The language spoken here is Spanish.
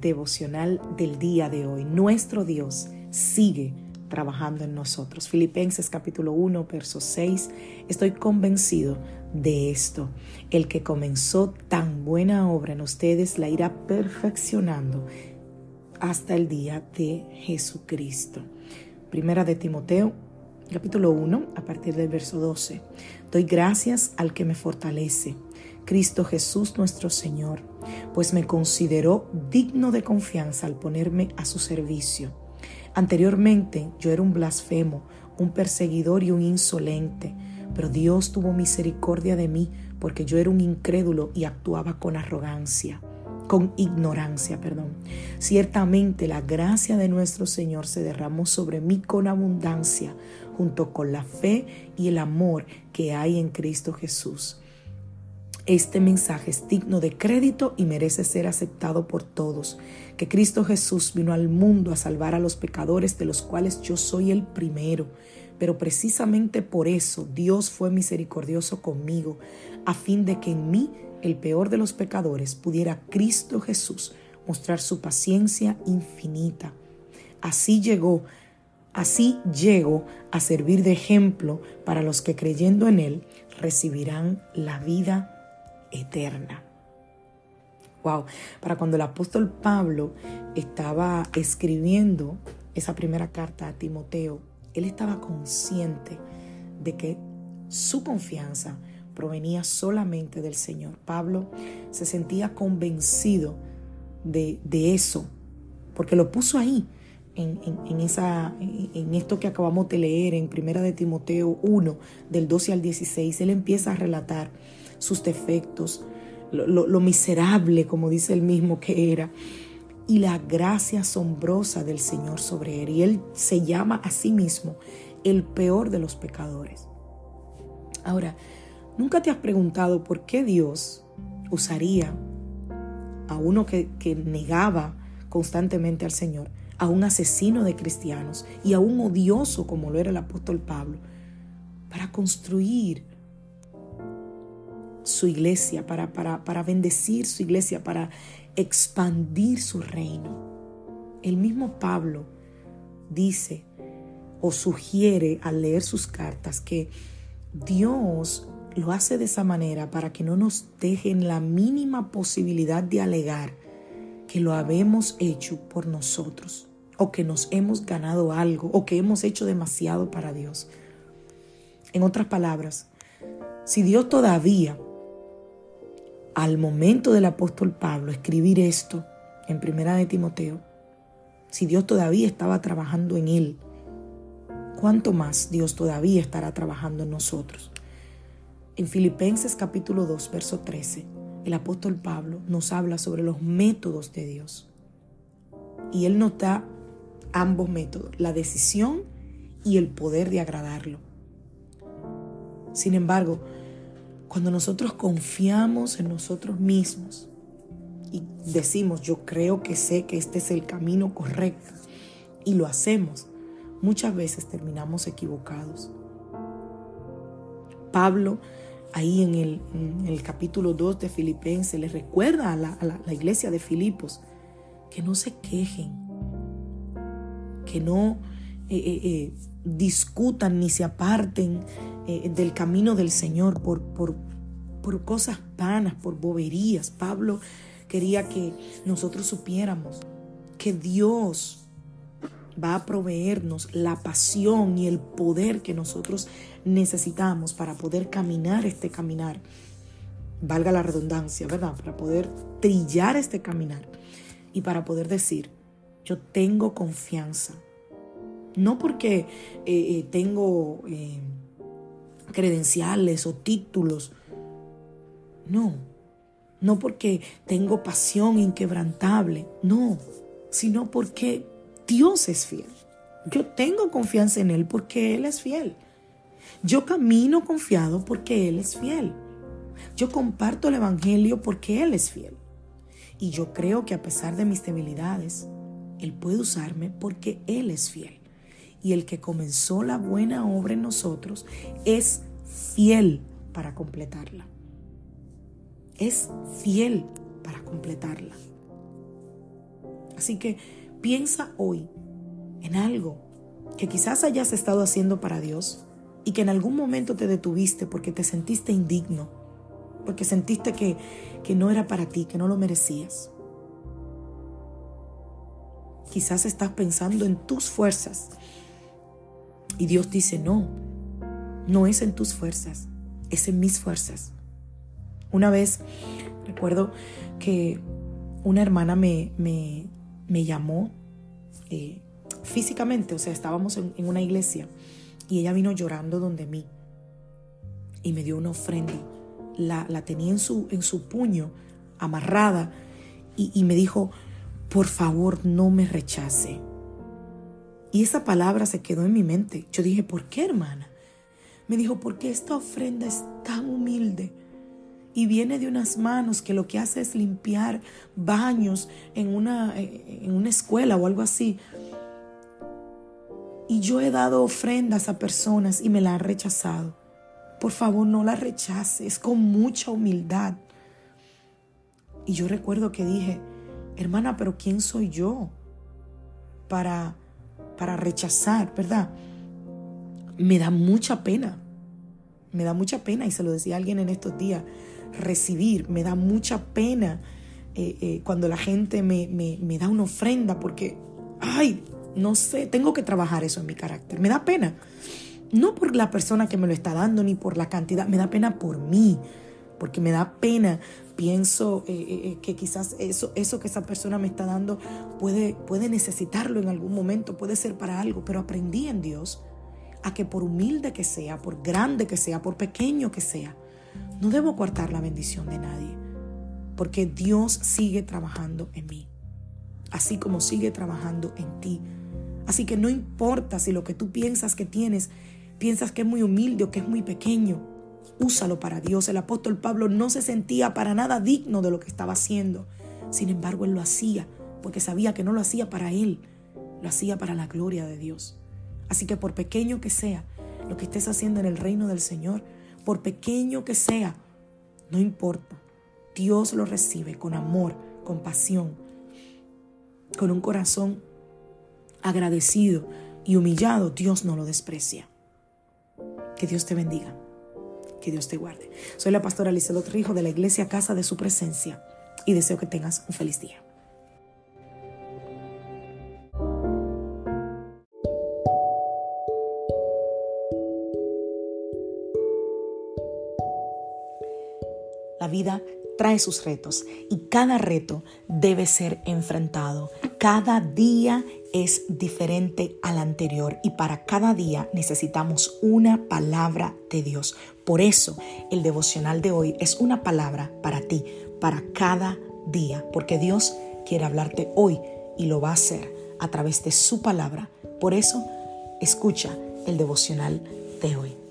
devocional del día de hoy. Nuestro Dios sigue trabajando en nosotros. Filipenses capítulo 1, verso 6. Estoy convencido de esto. El que comenzó tan buena obra en ustedes la irá perfeccionando hasta el día de Jesucristo. Primera de Timoteo capítulo 1 a partir del verso 12. Doy gracias al que me fortalece, Cristo Jesús nuestro Señor, pues me consideró digno de confianza al ponerme a su servicio Anteriormente yo era un blasfemo, un perseguidor y un insolente, pero Dios tuvo misericordia de mí porque yo era un incrédulo y actuaba con arrogancia, con ignorancia, perdón. Ciertamente la gracia de nuestro Señor se derramó sobre mí con abundancia, junto con la fe y el amor que hay en Cristo Jesús. Este mensaje es digno de crédito y merece ser aceptado por todos, que Cristo Jesús vino al mundo a salvar a los pecadores de los cuales yo soy el primero. Pero precisamente por eso Dios fue misericordioso conmigo, a fin de que en mí, el peor de los pecadores, pudiera Cristo Jesús mostrar su paciencia infinita. Así llegó, así llegó a servir de ejemplo para los que creyendo en Él recibirán la vida eterna. Wow, para cuando el apóstol Pablo estaba escribiendo esa primera carta a Timoteo, él estaba consciente de que su confianza provenía solamente del Señor. Pablo se sentía convencido de, eso, porque lo puso ahí, en, esa, en esto que acabamos de leer en Primera de Timoteo 1, del 12 al 16. Él empieza a relatar sus defectos, lo, miserable, como dice él mismo que era, y la gracia asombrosa del Señor sobre él. Y él se llama a sí mismo el peor de los pecadores. Ahora, ¿nunca te has preguntado por qué Dios usaría a uno que, que negaba constantemente al Señor, a un asesino de cristianos y a un odioso como lo era el apóstol Pablo, para construir su iglesia, para, para, para bendecir su iglesia, para expandir su reino. El mismo Pablo dice o sugiere al leer sus cartas que Dios lo hace de esa manera para que no nos dejen la mínima posibilidad de alegar que lo habemos hecho por nosotros o que nos hemos ganado algo o que hemos hecho demasiado para Dios. En otras palabras, si Dios todavía al momento del apóstol Pablo escribir esto en Primera de Timoteo, si Dios todavía estaba trabajando en él, ¿cuánto más Dios todavía estará trabajando en nosotros? En Filipenses capítulo 2, verso 13, el apóstol Pablo nos habla sobre los métodos de Dios. Y él nos da ambos métodos, la decisión y el poder de agradarlo. Sin embargo, cuando nosotros confiamos en nosotros mismos y decimos, yo creo que sé que este es el camino correcto y lo hacemos, muchas veces terminamos equivocados. Pablo, ahí en el, capítulo 2 de Filipenses, le recuerda a la, iglesia de Filipos que no se quejen, que no eh, eh, eh, discutan ni se aparten eh, del camino del Señor por, por, por cosas vanas, por boberías. Pablo quería que nosotros supiéramos que Dios va a proveernos la pasión y el poder que nosotros necesitamos para poder caminar este caminar. Valga la redundancia, ¿verdad? Para poder trillar este caminar y para poder decir, yo tengo confianza. No porque eh, eh, tengo credenciales o títulos. No, no porque tengo pasión inquebrantable, no, sino porque Dios es fiel. Yo tengo confianza en Él porque Él es fiel. Yo camino confiado porque Él es fiel. Yo comparto el Evangelio porque Él es fiel. Y yo creo que a pesar de mis debilidades, Él puede usarme porque Él es fiel y el que comenzó la buena obra en nosotros es fiel para completarla. Es fiel para completarla. Así que piensa hoy en algo que quizás hayas estado haciendo para Dios y que en algún momento te detuviste porque te sentiste indigno, porque sentiste que, que no era para ti, que no lo merecías. Quizás estás pensando en tus fuerzas y Dios dice, no, no es en tus fuerzas, es en mis fuerzas. Una vez recuerdo que una hermana me, me, llamó eh, físicamente, o sea, estábamos en, una iglesia y ella vino llorando donde mí y me dio una ofrenda. La, la tenía en su, en su puño, amarrada, y, y me dijo, por favor, no me rechace. Y esa palabra se quedó en mi mente. Yo dije, ¿por qué, hermana? Me dijo, porque esta ofrenda es tan humilde y viene de unas manos que lo que hace es limpiar baños en una, en una escuela o algo así. Y yo he dado ofrendas a personas y me la han rechazado. Por favor, no la rechaces, con mucha humildad. Y yo recuerdo que dije, hermana, pero ¿quién soy yo para para rechazar, ¿verdad? Me da mucha pena, me da mucha pena, y se lo decía alguien en estos días, recibir, me da mucha pena eh, eh, cuando la gente me, me da una ofrenda, porque, ay, no sé, tengo que trabajar eso en mi carácter, me da pena. No por la persona que me lo está dando ni por la cantidad, me da pena por mí, porque me da pena. Pienso eh, eh, eh, que quizás eso, eso que esa persona me está dando puede, puede necesitarlo en algún momento, puede ser para algo, pero aprendí en Dios a que por humilde que sea, por grande que sea, por pequeño que sea, no debo cortar la bendición de nadie, porque Dios sigue trabajando en mí, así como sigue trabajando en ti. Así que no importa si lo que tú piensas que tienes, piensas que es muy humilde o que es muy pequeño, úsalo para Dios. El apóstol Pablo no se sentía para nada digno de lo que estaba haciendo. Sin embargo, él lo hacía porque sabía que no lo hacía para él, lo hacía para la gloria de Dios. Así que por pequeño que sea lo que estés haciendo en el reino del Señor, por pequeño que sea, no importa. Dios lo recibe con amor, con pasión, con un corazón agradecido y humillado. Dios no lo desprecia. Que Dios te bendiga. Que Dios te guarde. Soy la pastora Alicia Trijo de la Iglesia Casa de Su Presencia y deseo que tengas un feliz día. La vida trae sus retos y cada reto debe ser enfrentado. Cada día es diferente al anterior y para cada día necesitamos una palabra de Dios. Por eso el devocional de hoy es una palabra para ti, para cada día, porque Dios quiere hablarte hoy y lo va a hacer a través de su palabra. Por eso escucha el devocional de hoy.